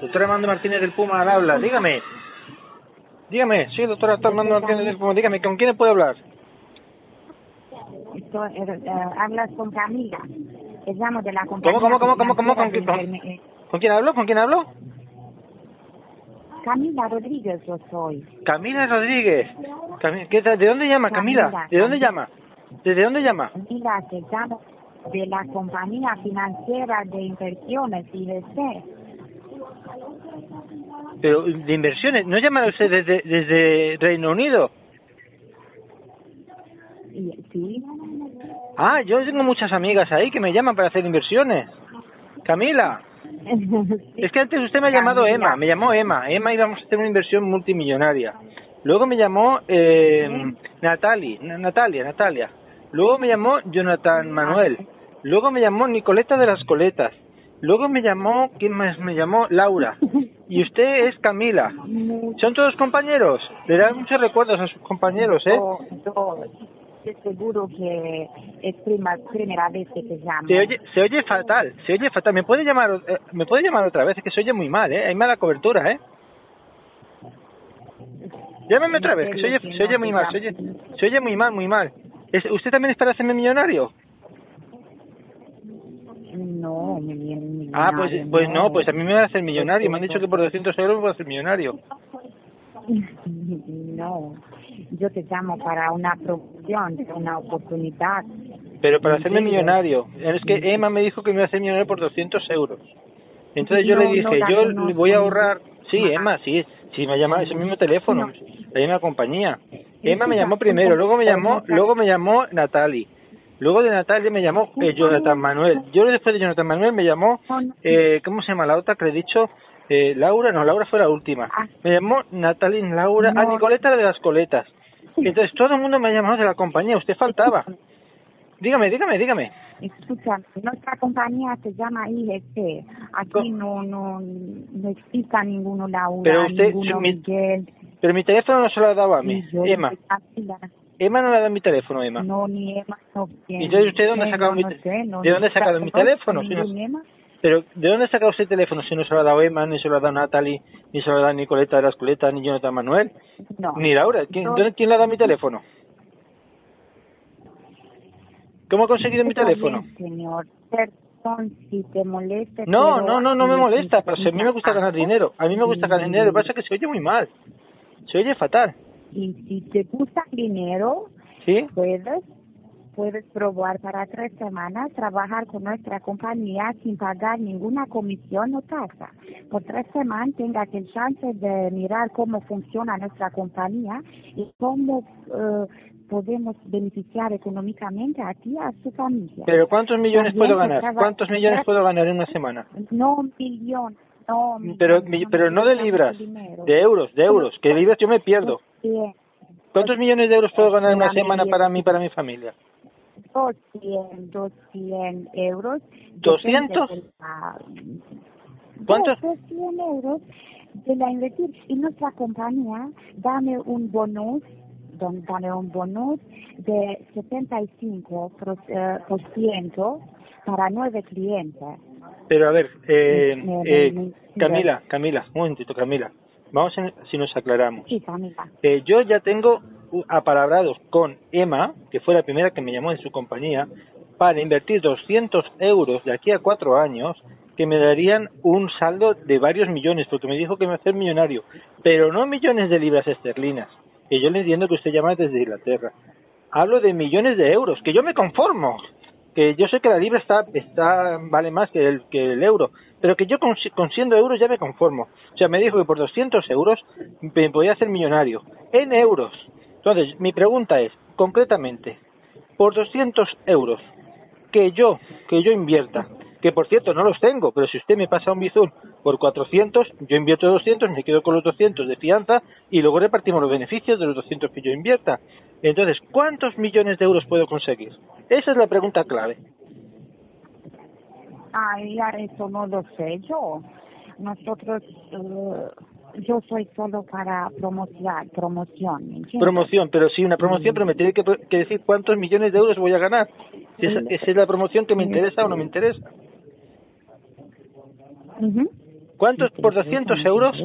Doctor Armando Martínez del Puma al habla, dígame. Dígame, sí, doctor Armando Martínez del Puma, dígame, ¿con quién puedo hablar? Esto, eh, eh, hablas con Camila. Te llamo de la compañía. ¿Cómo, cómo, cómo, cómo, cómo? ¿Con, quién- con, quién hablo? ¿Con quién hablo? Camila Rodríguez yo soy. Camila Rodríguez. Cami- ¿qué tal? ¿De dónde llama, Camila? Camila, ¿De dónde Camila. llama? ¿Desde dónde llama? Camila, te llamo de la compañía financiera de inversiones IBC. Pero de inversiones, ¿no llama usted desde, desde Reino Unido? Sí, Ah, yo tengo muchas amigas ahí que me llaman para hacer inversiones. Camila, es que antes usted me ha llamado Camila. Emma, me llamó Emma. Emma íbamos a hacer una inversión multimillonaria. Luego me llamó eh, Natali, Na- Natalia, Natalia. Luego me llamó Jonathan Manuel. Luego me llamó Nicoleta de las Coletas. Luego me llamó, ¿quién más me llamó? Laura. Y usted es Camila. ¿Son todos compañeros? Le dan muchos recuerdos a sus compañeros, ¿eh? Yo, yo estoy seguro que es prima, primera vez que te llamo. Se oye, se oye fatal, se oye fatal. ¿Me puede llamar, eh, me puede llamar otra vez? Es que se oye muy mal, ¿eh? Hay mala cobertura, ¿eh? Llámeme otra vez, que se oye, se oye muy mal, se oye, se oye muy mal, muy mal. ¿Es- ¿Usted también es para hacerme millonario? No, mi, mi, mi- Ah, pues, pues no, pues a mí me va a hacer millonario. Me han dicho que por 200 euros voy a hacer millonario. No, yo te llamo para una promoción, una oportunidad. Pero para hacerme millonario. Es que Emma me dijo que me iba a hacer millonario por 200 euros. Entonces yo No, le dije, yo no, voy a ahorrar. Sí. Emma, sí, sí, me ha llamado ese mismo teléfono, No. la misma compañía. Emma me llamó primero, luego me llamó, luego me llamó Natali. Luego de Natalia me llamó eh, Jonathan Manuel. Yo después de Jonathan Manuel me llamó, eh, ¿cómo se llama la otra que le he dicho? Eh, Laura, no, Laura fue la última. Ah. Me llamó Natalie, Laura, ah, No. Nicoleta de las Coletas. Entonces todo el mundo me ha llamado de la compañía, usted faltaba. Dígame, dígame, dígame. Escucha, nuestra compañía se llama IGC. Aquí no, no, no existe ninguno Laura, Pero usted- ninguno mi- Miguel. Pero mi teléfono no se lo ha dado a mí, Emma. Emma no le ha dado mi teléfono, Emma. No, ni Emma, no. ¿Y entonces usted de dónde ha no, sacado no mi sé, te- no, de dónde ha no, sacado mi no, teléfono? Si no- Emma. Pero, ¿de dónde ha sacado usted el teléfono si no se lo ha dado Emma, ni se lo ha dado Natalie, ni se lo ha dado Nicoleta de las Coletas, ni Jonathan Manuel, No. ni Laura? ¿Quién, No. ¿quién le ha dado mi teléfono? ¿Cómo ha conseguido mi teléfono? bien, señor. Perdón si te molesta. No, no, no, no me molesta, pero si a mí me gusta ganar dinero. A mí me gusta ganar dinero, lo que pasa es que se oye muy mal. Se oye fatal, Y si te gusta dinero, ¿sí? puedes puedes probar para tres semanas trabajar con nuestra compañía sin pagar ninguna comisión o tasa. Por tres semanas tengas el chance de mirar cómo funciona nuestra compañía y cómo eh, podemos beneficiar económicamente a ti y a tu familia. Pero ¿cuántos millones También puedo ganar? ¿Cuántos millones puedo ganar en una semana? No un millón, no un Pero, millón, mi- no pero no de libras, de euros, de euros, que de libras yo me pierdo. Bien. ¿Cuántos millones de euros puedo ganar en una semana para mí para mi familia? 200, 200 euros. ¿200? Depende de la- ¿Cuántos? 200 euros de la invertir. Y nuestra compañía, dame un bonus, don- dame un bonus de 75% por, eh, por ciento para nueve clientes. Pero a ver, eh, eh, Camila, Camila, un momentito, Camila. Vamos a, si nos aclaramos. Sí, Camila. Eh, yo ya tengo apalabrados con Emma, que fue la primera que me llamó en su compañía, para invertir 200 euros de aquí a cuatro años, que me darían un saldo de varios millones, porque me dijo que me iba a hacer millonario, pero no millones de libras esterlinas, que yo le entiendo que usted llama desde Inglaterra. Hablo de millones de euros, que yo me conformo, que yo sé que la libra está, está vale más que el, que el euro, pero que yo con, con 100 euros ya me conformo. O sea, me dijo que por 200 euros me podía hacer millonario, en euros. Entonces, mi pregunta es, concretamente, por 200 euros, que yo, que yo invierta, que por cierto no los tengo, pero si usted me pasa un bizum por 400, yo invierto 200, me quedo con los 200 de fianza y luego repartimos los beneficios de los 200 que yo invierta. Entonces, ¿cuántos millones de euros puedo conseguir? Esa es la pregunta clave. Ay, eso no lo sé yo. Nosotros, eh, yo soy solo para promocionar, promoción. Promoción, pero sí, una promoción, pero me tiene que, que decir cuántos millones de euros voy a ganar. Si esa, esa es la promoción que me interesa o no me interesa. ¿Cuántos por interesa, 200 no te euros?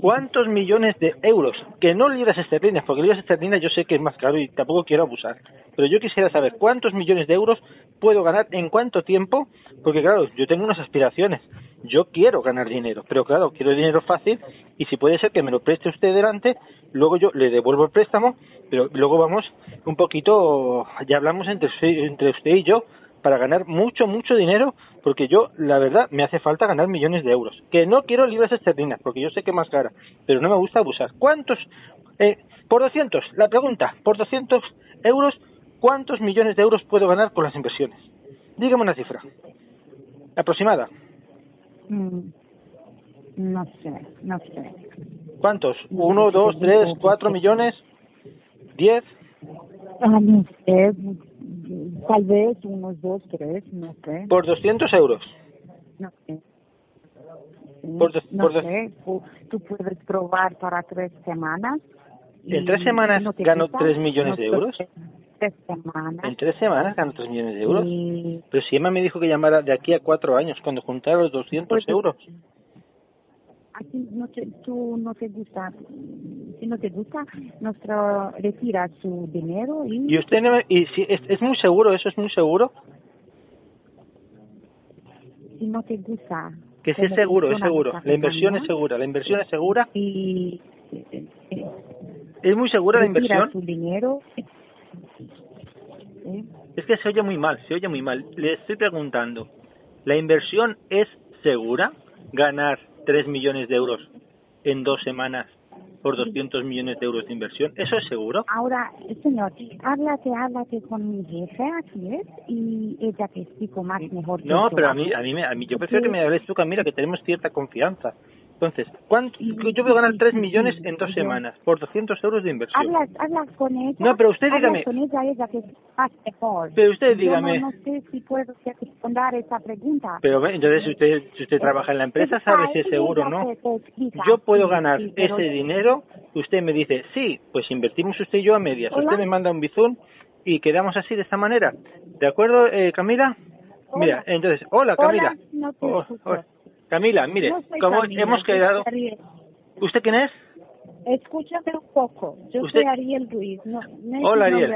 ¿Cuántos millones de euros? Que no libras esterlinas, porque libras esterlinas yo sé que es más caro y tampoco quiero abusar. Pero yo quisiera saber cuántos millones de euros puedo ganar en cuánto tiempo, porque claro, yo tengo unas aspiraciones. Yo quiero ganar dinero, pero claro, quiero dinero fácil y si puede ser que me lo preste usted delante, luego yo le devuelvo el préstamo, pero luego vamos un poquito, ya hablamos entre, entre usted y yo para ganar mucho, mucho dinero, porque yo, la verdad, me hace falta ganar millones de euros. Que no quiero libras esterlinas, porque yo sé que más cara, pero no me gusta abusar. ¿Cuántos? Eh, por 200, la pregunta, por 200 euros, ¿cuántos millones de euros puedo ganar con las inversiones? Dígame una cifra. Aproximada. Mm, No sé, no sé. ¿Cuántos? ¿Uno, dos, tres, cuatro millones? ¿Diez? Ah, no sé, tal vez unos dos, tres, no sé. Por 200 euros. No sé. Por dos- no por dos- sé, tú, tú puedes probar para tres semanas. ¿En tres semanas no gano tres millones no de euros? Tres semanas. ¿En tres semanas gano tres millones de euros? Y Pero si Emma me dijo que llamara de aquí a cuatro años, cuando juntara los 200 Pues, euros. No te, tú no te gusta, si no te gusta, nuestro retira su dinero y, Y usted no y si es, es muy seguro, eso es muy seguro, si no te gusta. que sí es seguro, es seguro. La inversión es segura, la inversión es segura, Y eh, eh, es muy segura la inversión. su dinero. Es que se oye muy mal, se oye muy mal. Le estoy preguntando, ¿la inversión es segura? ¿Ganar 3 millones de euros en dos semanas por 200 millones de euros de inversión? ¿Eso es seguro? Ahora, señor, háblate, háblate con mi jefe, aquí es, y ella te explico más mejor. que No, yo. pero a mí, a mí, a mí yo prefiero que me hables tú, Camila, que tenemos cierta confianza. Entonces, ¿cuánto, yo voy a ganar 3 millones en dos semanas por 200 euros de inversión. Hablas, hablas con ella. No, pero usted dígame. con ella, ella que más mejor. Pero usted Yo dígame. No, no sé si puedo responder esa pregunta. Pero entonces, si usted, si usted trabaja en la empresa, sabe si es seguro o no. Yo puedo ganar sí, ese dinero, usted me dice, sí, pues invertimos usted y yo a medias. Hola. Usted me manda un bizum y quedamos así, de esta manera. ¿De acuerdo, eh, Camila? Hola. Mira, entonces, hola, Camila. Hola, no te oh, Camila, mire, soy como Camila, hemos quedado... ¿Usted quién es? Escúchame un poco. Yo Usted- soy Ariel Ruiz. No, no Hola, Ariel.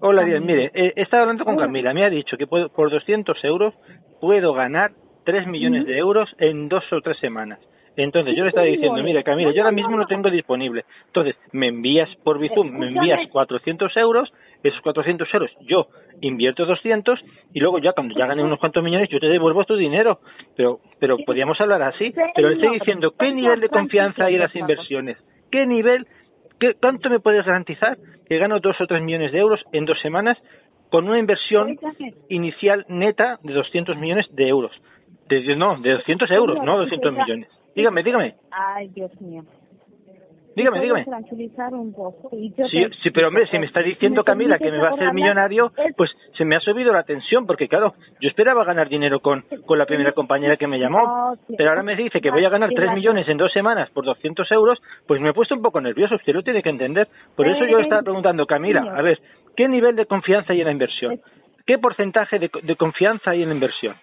Hola, Ariel. Mire, eh, he estado hablando con Hola. Camila. Me ha dicho que puedo, por 200 euros puedo ganar 3 millones Ujú. de euros en dos o tres semanas. Entonces yo le estaba diciendo, mire Camila, yo ahora mismo no, tengo disponible. Entonces me envías por Bizum, me envías 400 euros, esos 400 euros yo invierto 200 y luego ya cuando ya gane unos cuantos millones yo te devuelvo tu dinero. Pero pero podríamos hablar así. Pero le estoy diciendo, ¿qué nivel de confianza hay en las inversiones? ¿Qué nivel ¿Qué, ¿Cuánto me puedes garantizar que gano dos o tres millones de euros en dos semanas con una inversión inicial neta de 200 millones de euros? De, no, de 200 euros, no si 200 te da- millones. Dígame, dígame, Ay, Dios mío. dígame, ¿Me dígame. tranquilizar un poco? Y yo Sí, sí, pero hombre, si me está diciendo Camila que me va a hacer millonario, Es- pues se me ha subido la tensión, porque claro, yo esperaba ganar dinero con, con la primera compañera que me llamó, No, sí. pero ahora me dice que voy a ganar 3 millones en dos semanas por 200 euros, pues me he puesto un poco nervioso, usted lo tiene que entender. Por eso yo le estaba preguntando, Camila, a ver, ¿qué nivel de confianza hay en la inversión? ¿Qué porcentaje de, de confianza hay en la inversión?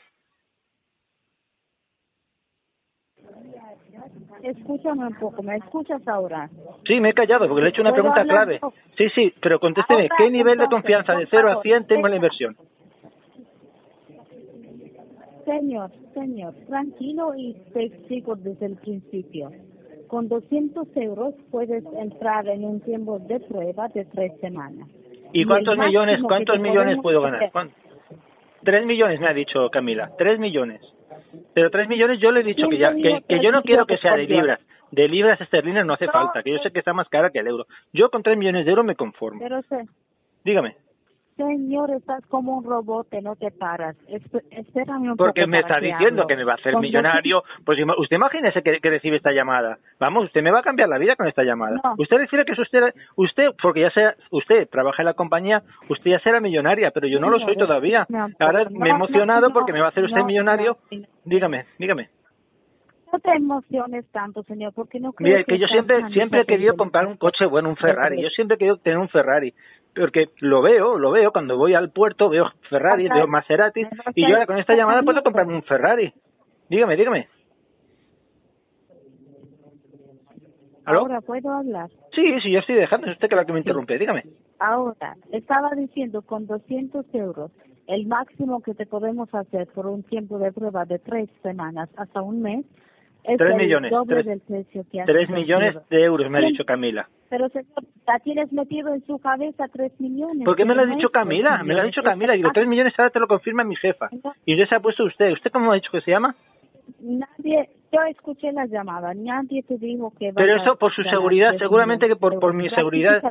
Escúchame un poco, ¿me escuchas ahora? Sí, me he callado porque le he hecho una ¿Puedo pregunta clave. Sí, sí, pero contésteme, Ahora, ¿qué nivel de confianza de por 0 a favor, 100 tengo en la inversión? Señor, señor, tranquilo y te explico desde el principio. Con 200 euros puedes entrar en un tiempo de prueba de tres semanas. ¿Y el cuántos millones, cuántos millones puedo ganar? hacer- ¿Cuán- Tres millones me ha dicho Camila, tres millones. Pero tres millones yo le he dicho que ya, que, que yo no quiero que sea de libras. De libras esterlinas no hace No, falta, que yo sé que está más cara que el euro. Yo con tres millones de euros me conformo. Pero, se- Dígame, señor, estás como un robot, no te paras. Esp- espérame un porque poco me está que diciendo que me va a hacer millonario. Pues usted imagínese que, que recibe esta llamada. Vamos, usted me va a cambiar la vida con esta llamada. No. Usted decide que es usted, usted, porque ya sea, usted trabaja en la compañía, usted ya será millonaria, pero yo no lo soy todavía. no, Ahora no, me he emocionado porque me va a hacer usted millonario. Dígame, dígame. No te emociones tanto, señor, porque no creo Mire, que yo estás siempre siempre he querido comprar un coche bueno, un Ferrari. Yo siempre he querido tener un Ferrari porque lo veo, lo veo, cuando voy al puerto veo Ferrari, veo Maserati, y yo ahora con esta llamada puedo comprarme un Ferrari. Dígame, dígame. ¿Aló? Ahora puedo hablar. Sí, sí, yo estoy dejando, es usted que la que me interrumpe, dígame. Ahora, estaba diciendo con 200 euros, el máximo que te podemos hacer por un tiempo de prueba de tres semanas hasta un mes, es Tres millones, tres- del precio que Tres millones de euros me ha dicho Camila. Pero señor, la tienes metido en su cabeza tres millones. ¿Por qué me lo ha dicho Camila? Me lo ha dicho Camila. Digo, tres millones ahora te lo confirma mi jefa. Y usted se ha puesto usted. ¿Usted cómo ha dicho que se llama? Nadie, yo escuché la llamada, nadie te dijo que Pero eso por su seguridad, seguramente que por, por mi seguridad.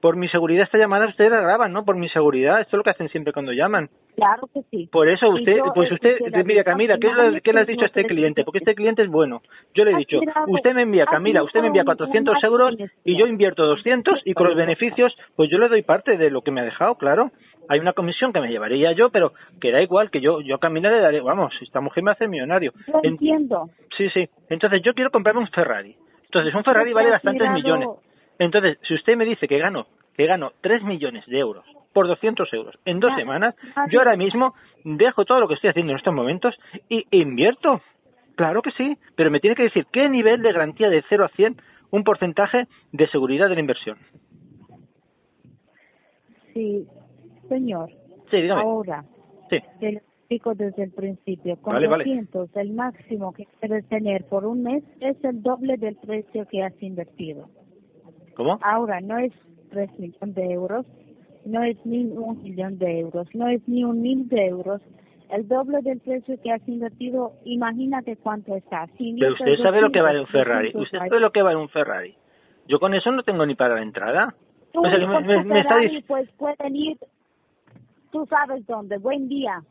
Por mi seguridad esta llamada ustedes la graban, ¿no? Por mi seguridad, esto es lo que hacen siempre cuando llaman. Claro que sí. Por eso usted, yo pues usted, escuché la mira Camila, ¿qué, lo- le has dicho a este cliente? Porque este cliente es bueno. Yo le he dicho, usted me envía, Camila, usted me envía tirado 400 un euros y yo invierto 200 y con los beneficios, pues yo le doy parte de lo que me ha dejado, claro. Hay una comisión que me llevaría yo, pero que da igual, que yo yo a Camila le daré, vamos, esta mujer me hace millonario. En- entiendo. Sí, sí. Entonces yo quiero comprarme un Ferrari. Entonces un Ferrari Usted vale bastantes millones. Entonces, si usted me dice que gano, que gano 3 millones de euros por 200 euros en dos semanas, yo ahora mismo dejo todo lo que estoy haciendo en estos momentos y invierto. Claro que sí, pero me tiene que decir qué nivel de garantía de 0 a 100, un porcentaje de seguridad de la inversión. Sí, señor. Sí, dígame. Ahora, Sí. te lo explico desde el principio. Con Vale, vale. 200, el máximo que debes tener por un mes es el doble del precio que has invertido. ¿Cómo? Ahora, no es 3 millones de euros, no es ni un millón de euros, no es ni un mil de euros. El doble del precio que has invertido, imagínate cuánto está. Si Pero usted sabe lo que vale un 200, Ferrari. 200, Usted sabe lo que vale un Ferrari. Yo con eso no tengo ni para la entrada. Tú O sea, que me- con me- tu me está Ferrari, pues pueden ir, tú sabes dónde. Buen día.